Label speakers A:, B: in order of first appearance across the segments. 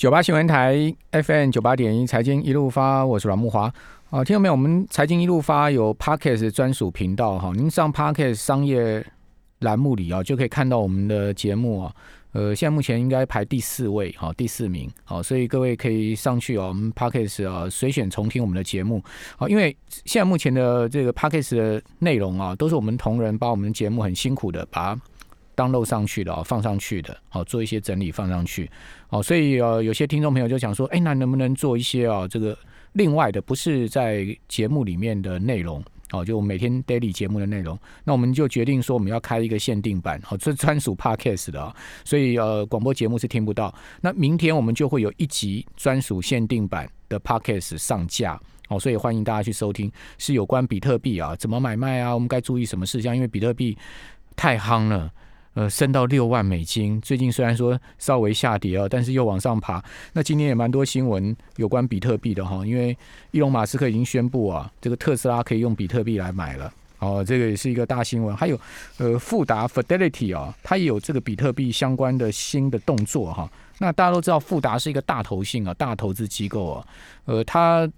A: 九八新闻台 FM 九八点一财经一路发，我是阮木华。啊，听到没有？我们财经一路发有 Parkes 专属频道哈，您上 Parkes 商业栏目里啊，就可以看到我们的节目啊。呃，现在目前应该排第四位，好，第四名，好，所以各位可以上去哦，我们 Parkes 啊，随选重听我们的节目，好，因为现在目前的这个 Parkes 的内容啊，都是我们同仁把我们的节目很辛苦的把它。当漏上去的，放上去的，好做一些整理放上去，好，所以呃有些听众朋友就想说，哎，那能不能做一些啊这个另外的，不是在节目里面的内容，哦，就每天 daily 节目的内容，那我们就决定说我们要开一个限定版，好，这专属 podcast 的啊，所以呃广播节目是听不到，那明天我们就会有一集专属限定版的 podcast 上架，好，所以欢迎大家去收听，是有关比特币啊，怎么买卖啊，我们该注意什么事项，因为比特币太夯了。呃，升到六万美金。最近虽然说稍微下跌啊，但是又往上爬。那今天也蛮多新闻有关比特币的哈，因为伊隆马斯克已经宣布啊，这个特斯拉可以用比特币来买了。哦，这个也是一个大新闻。还有呃，富达 Fidelity 啊，它也有这个比特币相关的新的动作哈。那大家都知道，富达是一个大投信啊，大投资机构啊，呃，它。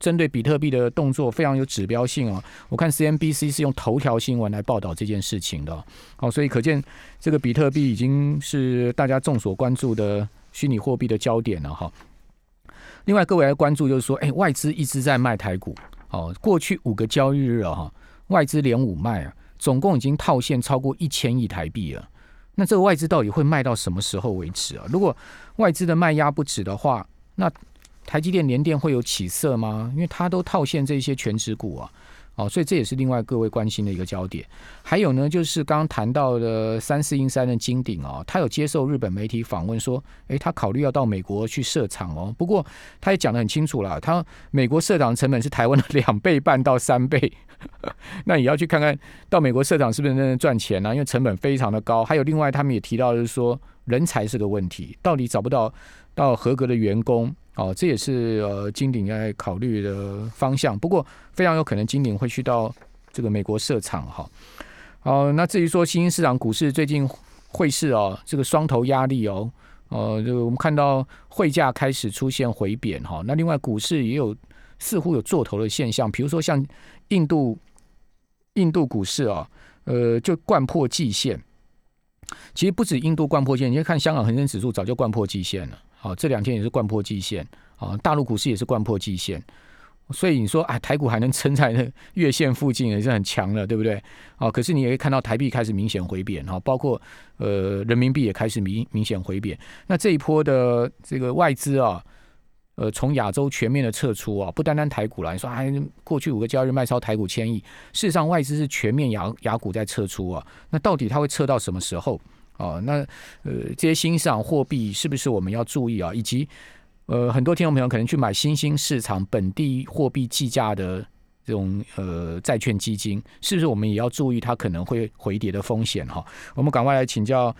A: 针对比特币的动作非常有指标性哦，我看 CNBC 是用头条新闻来报道这件事情的，好，所以可见这个比特币已经是大家众所关注的虚拟货币的焦点了哈。另外，各位来关注就是说，哎，外资一直在卖台股，哦，过去五个交易日啊哈，外资连五卖啊，总共已经套现超过一千亿台币了。那这个外资到底会卖到什么时候为止啊？如果外资的卖压不止的话，那台积电、联电会有起色吗？因为它都套现这些全职股啊，哦，所以这也是另外各位关心的一个焦点。还有呢，就是刚刚谈到的三四英三的金鼎哦，他有接受日本媒体访问说，诶，他考虑要到美国去设厂哦。不过他也讲得很清楚了，他美国设厂成本是台湾的两倍半到三倍，那也要去看看到美国设厂是不是真的赚钱呢？因为成本非常的高。还有另外他们也提到就是说，人才是个问题，到底找不到到合格的员工。哦，这也是呃金鼎在考虑的方向。不过非常有可能金鼎会去到这个美国设厂哈。哦，那至于说新兴市场股市最近汇市哦，这个双头压力哦，呃，就我们看到汇价开始出现回贬哈。那另外股市也有似乎有做头的现象，比如说像印度印度股市啊，呃，就贯破季线。其实不止印度贯破线，你看香港恒生指数早就贯破季线了。好，这两天也是贯破季线，啊，大陆股市也是贯破季线，所以你说啊，台股还能撑在那月线附近也是很强了，对不对？啊，可是你也可以看到台币开始明显回贬，哈，包括呃人民币也开始明明显回贬。那这一波的这个外资啊，呃，从亚洲全面的撤出啊，不单单台股了，你说哎，过去五个交易日卖超台股千亿，事实上外资是全面亚亚股在撤出啊，那到底它会撤到什么时候？哦，那呃，这些新市场货币是不是我们要注意啊？以及呃，很多听众朋友可能去买新兴市场本地货币计价的这种呃债券基金，是不是我们也要注意它可能会回跌的风险哈？我们赶快来请教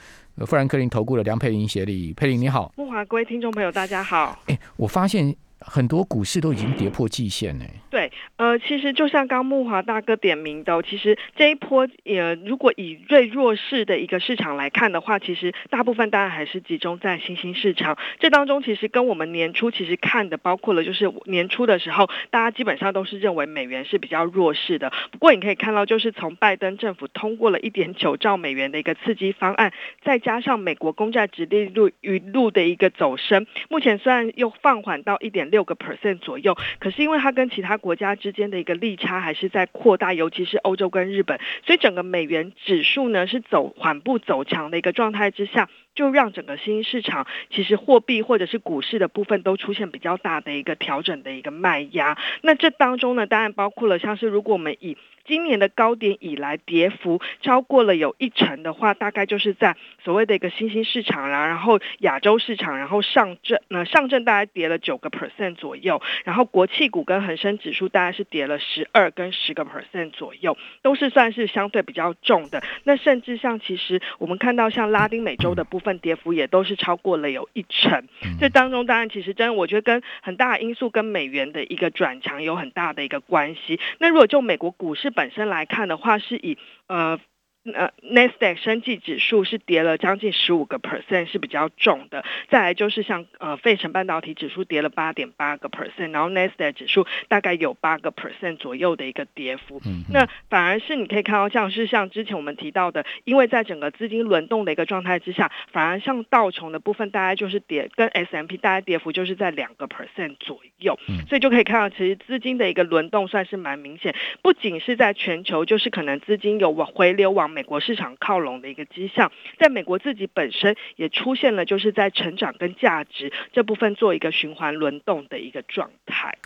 A: 富兰克林投顾的梁佩玲协理，佩玲你好，
B: 木华各位听众朋友大家好。
A: 哎，我发现。很多股市都已经跌破季线呢。
B: 对，呃，其实就像刚木华大哥点名的，其实这一波也如果以最弱势的一个市场来看的话，其实大部分当然还是集中在新兴市场。这当中其实跟我们年初其实看的，包括了就是年初的时候，大家基本上都是认为美元是比较弱势的。不过你可以看到，就是从拜登政府通过了一点九兆美元的一个刺激方案，再加上美国公债直利率一路的一个走升，目前虽然又放缓到一点。六个 percent 左右，可是因为它跟其他国家之间的一个利差还是在扩大，尤其是欧洲跟日本，所以整个美元指数呢是走缓步走强的一个状态之下，就让整个新兴市场其实货币或者是股市的部分都出现比较大的一个调整的一个卖压。那这当中呢，当然包括了像是如果我们以今年的高点以来，跌幅超过了有一成的话，大概就是在所谓的一个新兴市场啦，然后亚洲市场，然后上证，那上证大概跌了九个 percent 左右，然后国企股跟恒生指数大概是跌了十二跟十个 percent 左右，都是算是相对比较重的。那甚至像其实我们看到像拉丁美洲的部分跌幅也都是超过了有一成。这当中当然其实真我觉得跟很大的因素跟美元的一个转强有很大的一个关系。那如果就美国股市，本身来看的话，是以呃呃 n e s t a q 升绩指数是跌了将近十五个 percent，是比较重的。再来就是像呃费城半导体指数跌了八点八个 percent，然后 n e s t a q 指数大概有八个 percent 左右的一个跌幅。
A: 嗯，
B: 那反而是你可以看到，像是像之前我们提到的，因为在整个资金轮动的一个状态之下，反而像道琼的部分，大概就是跌跟 S M P 大概跌幅就是在两个 percent 左右。
A: 嗯
B: 所以就可以看到，其实资金的一个轮动算是蛮明显，不仅是在全球，就是可能资金有往回流往美国市场靠拢的一个迹象，在美国自己本身也出现了，就是在成长跟价值这部分做一个循环轮动的一个状态。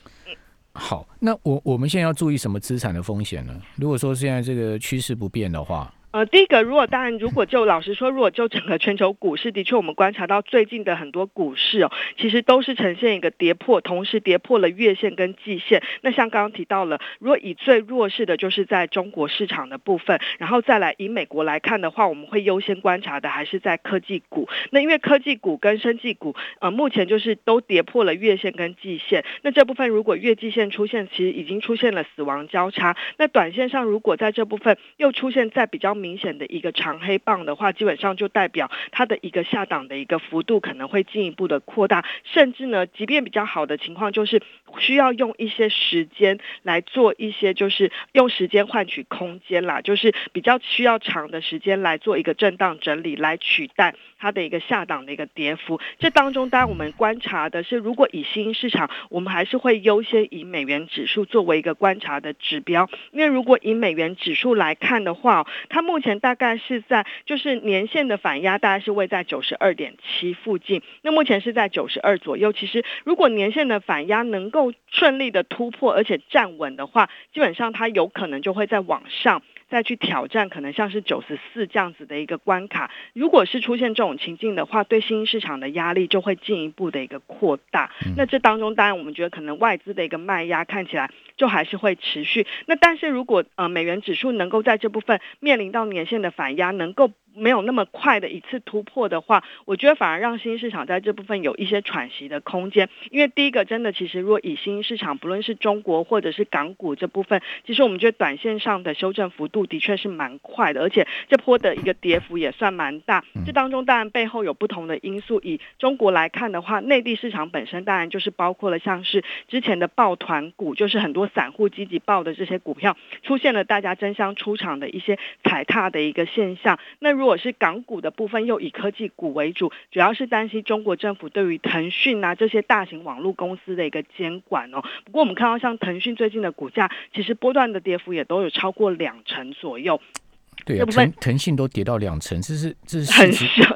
A: 好，那我我们现在要注意什么资产的风险呢？如果说现在这个趋势不变的话，
B: 呃，第一个，如果当然，如果就老实说，如果就整个全球股市，的确我们观察到最近的很多股市哦，其实都是呈现一个跌破，同时跌破了月线跟季线。那像刚刚提到了，如果以最弱势的，就是在中国市场的部分，然后再来以美国来看的话，我们会优先观察的还是在科技股。那因为科技股跟生技股，呃，目前就是都跌破了月线跟季线。那这部分如果月季线出现，其实已经出现了死亡交叉。那短线上如果在这部分又出现在比较明显的一个长黑棒的话，基本上就代表它的一个下档的一个幅度可能会进一步的扩大，甚至呢，即便比较好的情况，就是需要用一些时间来做一些，就是用时间换取空间啦，就是比较需要长的时间来做一个震荡整理，来取代它的一个下档的一个跌幅。这当中，当然我们观察的是，如果以新兴市场，我们还是会优先以美元指数作为一个观察的指标，因为如果以美元指数来看的话，它目前大概是在就是年线的反压大概是位在九十二点七附近，那目前是在九十二左右。其实如果年线的反压能够顺利的突破，而且站稳的话，基本上它有可能就会在往上。再去挑战可能像是九十四这样子的一个关卡，如果是出现这种情境的话，对新兴市场的压力就会进一步的一个扩大。那这当中当然我们觉得可能外资的一个卖压看起来就还是会持续。那但是如果呃美元指数能够在这部分面临到年线的反压，能够没有那么快的一次突破的话，我觉得反而让新市场在这部分有一些喘息的空间。因为第一个，真的其实如果以新市场，不论是中国或者是港股这部分，其实我们觉得短线上的修正幅度的确是蛮快的，而且这波的一个跌幅也算蛮大。这当中当然背后有不同的因素。以中国来看的话，内地市场本身当然就是包括了像是之前的抱团股，就是很多散户积极抱的这些股票，出现了大家争相出场的一些踩踏的一个现象。那如是港股的部分，又以科技股为主，主要是担心中国政府对于腾讯啊这些大型网络公司的一个监管哦。不过我们看到像腾讯最近的股价，其实波段的跌幅也都有超过两成左右。
A: 对啊，腾腾讯都跌到两成，这是这是
B: 很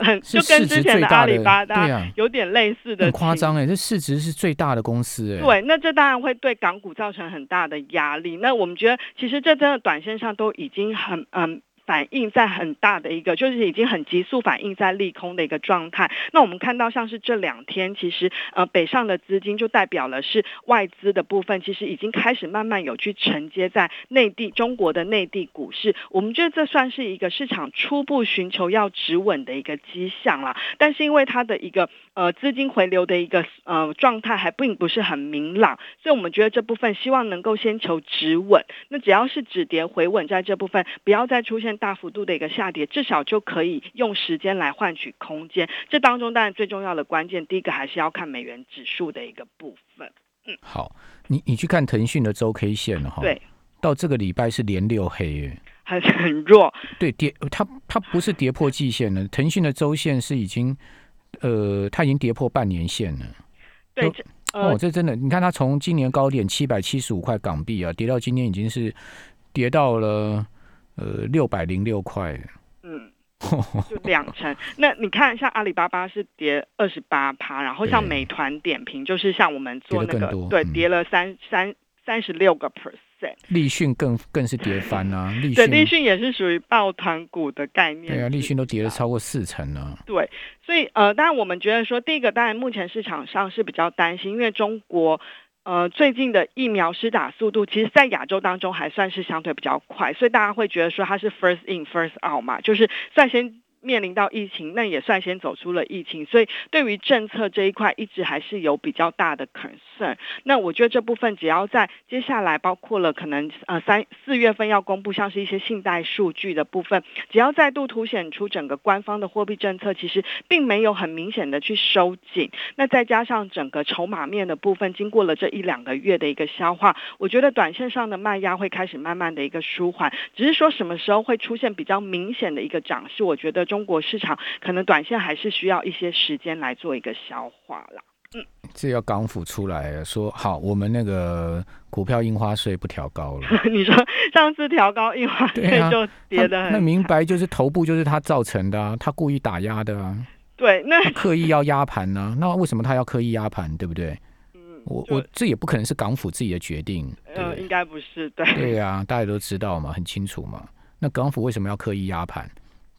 B: 很
A: 是
B: 就跟之前的阿里巴巴有点类似的
A: 很夸张哎，这市值是最大的公司哎，
B: 对，那这当然会对港股造成很大的压力。那我们觉得，其实这真的短线上都已经很嗯。反映在很大的一个，就是已经很急速反映在利空的一个状态。那我们看到像是这两天，其实呃北上的资金就代表了是外资的部分，其实已经开始慢慢有去承接在内地中国的内地股市。我们觉得这算是一个市场初步寻求要止稳的一个迹象啦。但是因为它的一个呃资金回流的一个呃状态还并不是很明朗，所以我们觉得这部分希望能够先求止稳。那只要是止跌回稳在这部分，不要再出现大幅度的一个下跌，至少就可以用时间来换取空间。这当中当然最重要的关键，第一个还是要看美元指数的一个部分。
A: 嗯好，你你去看腾讯的周 K 线了哈，
B: 对，
A: 到这个礼拜是连六黑耶，
B: 很很弱，
A: 对跌它它不是跌破季线了，腾讯的周线是已经呃它已经跌破半年线了。
B: 对，
A: 哦
B: 这呃
A: 哦，这真的，你看它从今年高点七百七十五块港币啊，跌到今天已经是跌到了呃六百零六块。
B: 嗯。就两成，那你看，像阿里巴巴是跌二十八趴，然后像美团点评，就是像我们做那个对，
A: 嗯
B: 跌了三三三十六个 percent，
A: 立讯更更是跌翻啊，立
B: 对，
A: 讯
B: 立讯也是属于抱团股的概念。
A: 对啊，立讯都跌了超过四成了。
B: 对，所以呃，当然我们觉得说，第一个当然目前市场上是比较担心，因为中国呃最近的疫苗施打速度，其实在亚洲当中还算是相对比较快，所以大家会觉得说它是 first in first out 嘛，就是率先。面临到疫情，那也率先走出了疫情，所以对于政策这一块，一直还是有比较大的 concern。那我觉得这部分只要在接下来，包括了可能呃三四月份要公布像是一些信贷数据的部分，只要再度凸显出整个官方的货币政策其实并没有很明显的去收紧，那再加上整个筹码面的部分，经过了这一两个月的一个消化，我觉得短线上的卖压会开始慢慢的一个舒缓，只是说什么时候会出现比较明显的一个涨势，我觉得中国市场可能短线还是需要一些时间来做一个消化啦。
A: 嗯，这要港府出来说好，我们那个股票印花税不调高了。
B: 你说上次调高印花税就跌的，
A: 那明白就是头部就是他造成的啊，他故意打压的啊。
B: 对，那
A: 刻意要压盘呢？那为什么他要刻意压盘？对不对？嗯，我我这也不可能是港府自己的决定。
B: 呃，应该不是。对。
A: 对啊，大家都知道嘛，很清楚嘛。那港府为什么要刻意压盘？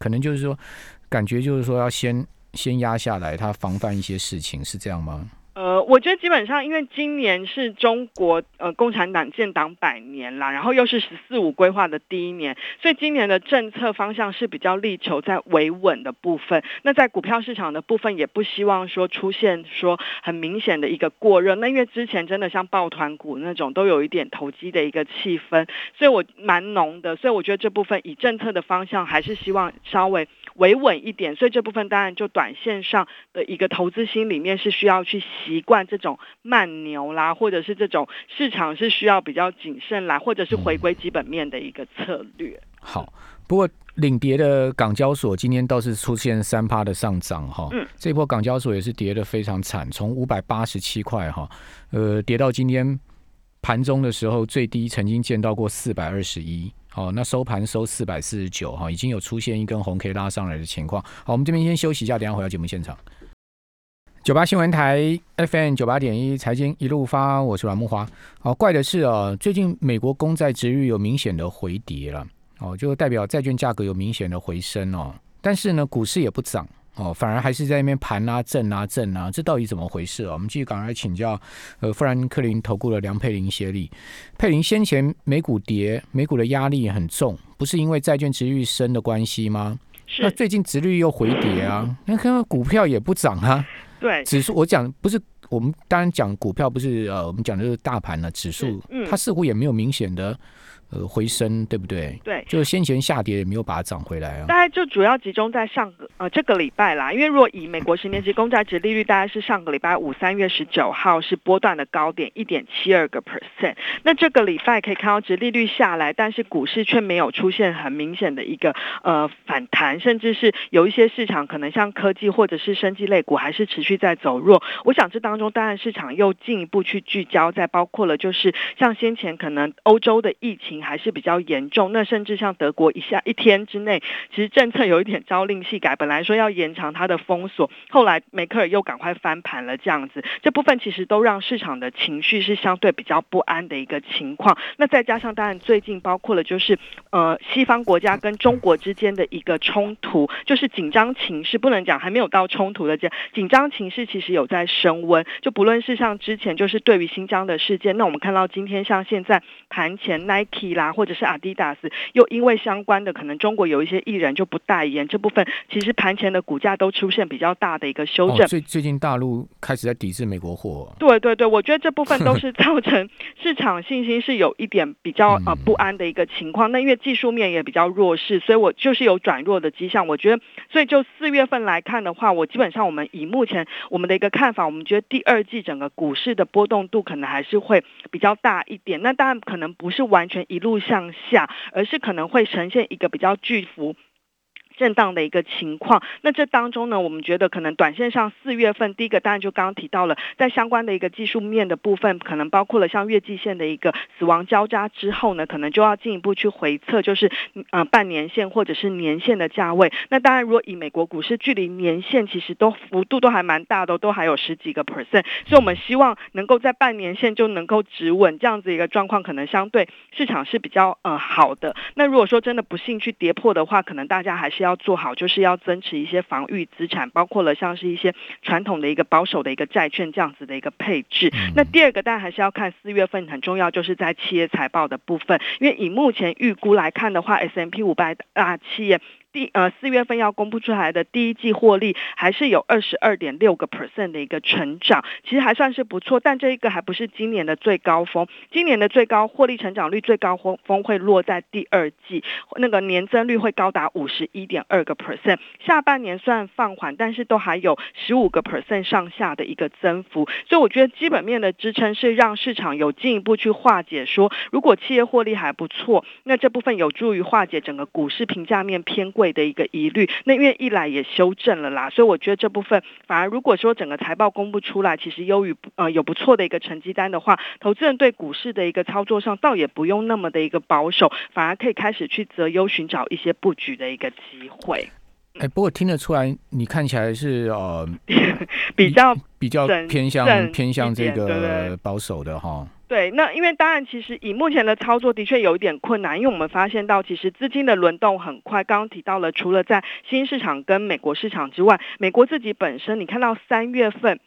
A: 可能就是说，感觉就是说要先先压下来，他防范一些事情，是这样吗？
B: 呃，我觉得基本上，因为今年是中国呃共产党建党百年啦，然后又是“十四五”规划的第一年，所以今年的政策方向是比较力求在维稳的部分。那在股票市场的部分，也不希望说出现说很明显的一个过热。那因为之前真的像抱团股那种，都有一点投机的一个气氛，所以我蛮浓的。所以我觉得这部分以政策的方向，还是希望稍微。维稳一点，所以这部分当然就短线上的一个投资心里面是需要去习惯这种慢牛啦，或者是这种市场是需要比较谨慎啦，或者是回归基本面的一个策略。
A: 好，不过领跌的港交所今天倒是出现三趴的上涨哈，嗯，这波港交所也是跌的非常惨，从五百八十七块哈，呃，跌到今天盘中的时候最低曾经见到过四百二十一。好，那收盘收四百四十九哈，已经有出现一根红 K 拉上来的情况。好，我们这边先休息一下，等下回到节目现场。九八新闻台 FM 九八点一财经一路发，我是阮木华。好，怪的是哦，最近美国公债值率有明显的回跌了，哦，就代表债券价格有明显的回升哦。但是呢，股市也不涨。哦，反而还是在那边盘啊、震啊、震啊，这到底怎么回事啊？我们继续赶快请教，呃，富兰克林投顾的梁佩玲协理。佩玲，先前美股跌，美股的压力很重，不是因为债券值率升的关系吗？那最近值率又回跌啊，那看股票也不涨啊。
B: 对，
A: 指数我讲不是，我们当然讲股票不是呃，我们讲的是大盘呢，指数，它似乎也没有明显的。呃，回升对不对？
B: 对，
A: 就先前下跌也没有把它涨回来啊。
B: 大概就主要集中在上个呃这个礼拜啦，因为如果以美国十年期公债值利率，大概是上个礼拜五三月十九号是波段的高点一点七二个 percent。那这个礼拜可以看到值利率下来，但是股市却没有出现很明显的一个呃反弹，甚至是有一些市场可能像科技或者是生技类股还是持续在走弱。我想这当中当然市场又进一步去聚焦在包括了就是像先前可能欧洲的疫情。还是比较严重，那甚至像德国一下一天之内，其实政策有一点朝令夕改，本来说要延长它的封锁，后来梅克尔又赶快翻盘了，这样子，这部分其实都让市场的情绪是相对比较不安的一个情况。那再加上当然最近包括了就是呃西方国家跟中国之间的一个冲突，就是紧张情势不能讲还没有到冲突的这紧张情势其实有在升温，就不论是像之前就是对于新疆的事件，那我们看到今天像现在盘前 Nike。啦，或者是阿迪达斯，又因为相关的可能中国有一些艺人就不代言，这部分其实盘前的股价都出现比较大的一个修正。
A: 最最近大陆开始在抵制美国货。
B: 对对对，我觉得这部分都是造成市场信心是有一点比较呃不安的一个情况。那因为技术面也比较弱势，所以我就是有转弱的迹象。我觉得，所以就四月份来看的话，我基本上我们以目前我们的一个看法，我们觉得第二季整个股市的波动度可能还是会比较大一点。那当然可能不是完全一。路向下，而是可能会呈现一个比较巨幅。震荡的一个情况，那这当中呢，我们觉得可能短线上四月份第一个当然就刚刚提到了，在相关的一个技术面的部分，可能包括了像月季线的一个死亡交叉之后呢，可能就要进一步去回测，就是呃半年线或者是年线的价位。那当然，如果以美国股市距离年线其实都幅度都还蛮大的，都还有十几个 percent，所以我们希望能够在半年线就能够止稳这样子一个状况，可能相对市场是比较呃好的。那如果说真的不幸去跌破的话，可能大家还是。要做好，就是要增持一些防御资产，包括了像是一些传统的一个保守的一个债券这样子的一个配置。那第二个，当然还是要看四月份很重要，就是在企业财报的部分，因为以目前预估来看的话，S M P 五百大企业。第呃四月份要公布出来的第一季获利还是有二十二点六个 percent 的一个成长，其实还算是不错。但这一个还不是今年的最高峰，今年的最高获利成长率最高峰峰会落在第二季，那个年增率会高达五十一点二个 percent。下半年虽然放缓，但是都还有十五个 percent 上下的一个增幅。所以我觉得基本面的支撑是让市场有进一步去化解，说如果企业获利还不错，那这部分有助于化解整个股市评价面偏贵。的一个疑虑，那因为一来也修正了啦，所以我觉得这部分反而如果说整个财报公布出来，其实优于呃有不错的一个成绩单的话，投资人对股市的一个操作上倒也不用那么的一个保守，反而可以开始去择优寻找一些布局的一个机会。
A: 哎，不过听得出来，你看起来是呃
B: 比较
A: 比较偏向偏向这个保守的哈。
B: 对，那因为当然，其实以目前的操作的确有一点困难，因为我们发现到，其实资金的轮动很快。刚刚提到了，除了在新市场跟美国市场之外，美国自己本身，你看到三月份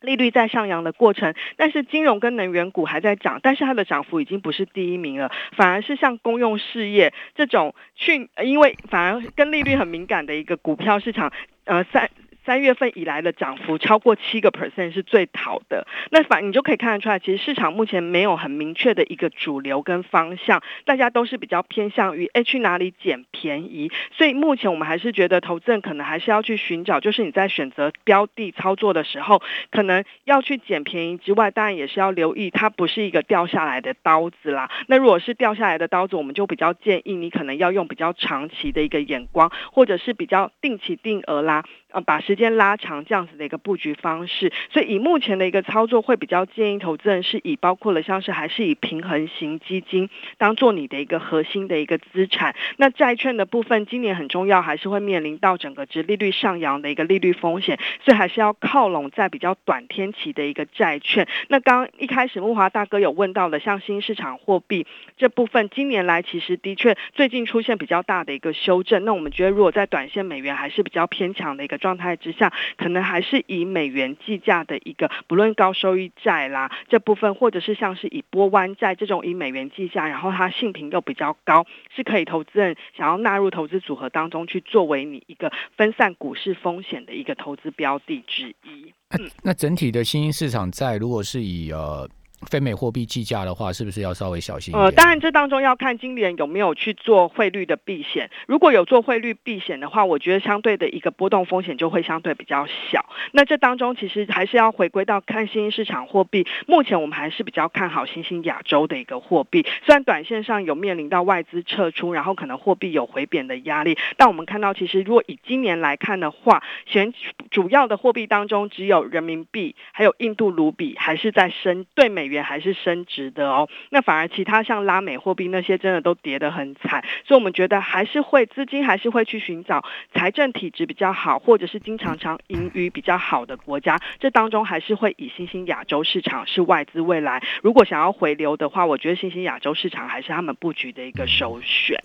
B: 利率在上扬的过程，但是金融跟能源股还在涨，但是它的涨幅已经不是第一名了，反而是像公用事业这种去，因为反而跟利率很敏感的一个股票市场，呃，三。三月份以来的涨幅超过七个 percent 是最好的，那反你就可以看得出来，其实市场目前没有很明确的一个主流跟方向，大家都是比较偏向于诶去哪里捡便宜，所以目前我们还是觉得投资人可能还是要去寻找，就是你在选择标的操作的时候，可能要去捡便宜之外，当然也是要留意它不是一个掉下来的刀子啦。那如果是掉下来的刀子，我们就比较建议你可能要用比较长期的一个眼光，或者是比较定期定额啦。呃，把时间拉长这样子的一个布局方式，所以以目前的一个操作，会比较建议投资人是以包括了像是还是以平衡型基金当做你的一个核心的一个资产。那债券的部分，今年很重要，还是会面临到整个值利率上扬的一个利率风险，所以还是要靠拢在比较短天期的一个债券。那刚一开始木华大哥有问到的，像新市场货币这部分，今年来其实的确最近出现比较大的一个修正。那我们觉得，如果在短线美元还是比较偏强的一个。状态之下，可能还是以美元计价的一个，不论高收益债啦这部分，或者是像是以波湾债这种以美元计价，然后它性评又比较高，是可以投资人想要纳入投资组合当中去作为你一个分散股市风险的一个投资标的之一。
A: 嗯，那整体的新兴市场债，如果是以呃。非美货币计价的话，是不是要稍微小心？呃，
B: 当然，这当中要看今年有没有去做汇率的避险。如果有做汇率避险的话，我觉得相对的一个波动风险就会相对比较小。那这当中其实还是要回归到看新兴市场货币。目前我们还是比较看好新兴亚洲的一个货币。虽然短线上有面临到外资撤出，然后可能货币有回贬的压力，但我们看到其实如果以今年来看的话，选主要的货币当中只有人民币还有印度卢比还是在升对美。元还是升值的哦，那反而其他像拉美货币那些真的都跌得很惨，所以我们觉得还是会资金还是会去寻找财政体质比较好，或者是经常常盈余比较好的国家，这当中还是会以新兴亚洲市场是外资未来如果想要回流的话，我觉得新兴亚洲市场还是他们布局的一个首选。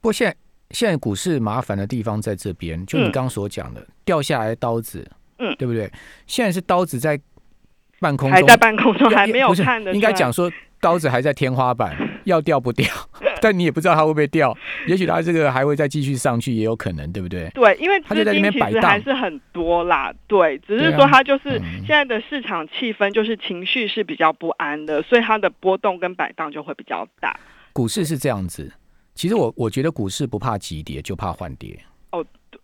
A: 不过现在现在股市麻烦的地方在这边，就你刚刚所讲的掉下来的刀子，嗯，对不对？现在是刀子在。半空中
B: 还在半空中还没有看的，
A: 应该讲说刀子还在天花板，要掉不掉？但你也不知道它会不会掉，也许它这个还会再继续上去，也有可能，对不对？
B: 对，因为资金其实还是很多啦，对，只是说它就是现在的市场气氛就是情绪是比较不安的，所以它的波动跟摆荡就会比较大。
A: 股市是这样子，其实我我觉得股市不怕急跌，就怕换跌。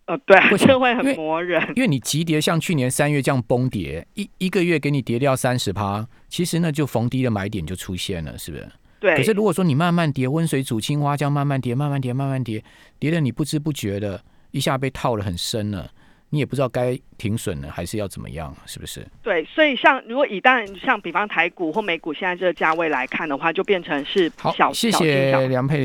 B: 哦。呃，对，就会很磨人。
A: 因为你急跌，像去年三月这样崩跌，一一个月给你跌掉三十趴，其实那就逢低的买点就出现了，是不是？
B: 对。
A: 可是如果说你慢慢跌，温水煮青蛙这样慢慢跌，慢慢跌，慢慢跌，跌的你不知不觉的，一下被套了很深了。你也不知道该停损呢，还是要怎么样，是不是？
B: 对，所以像如果以当然像比方台股或美股现在这个价位来看的话，就变成是
A: 好。谢谢梁佩。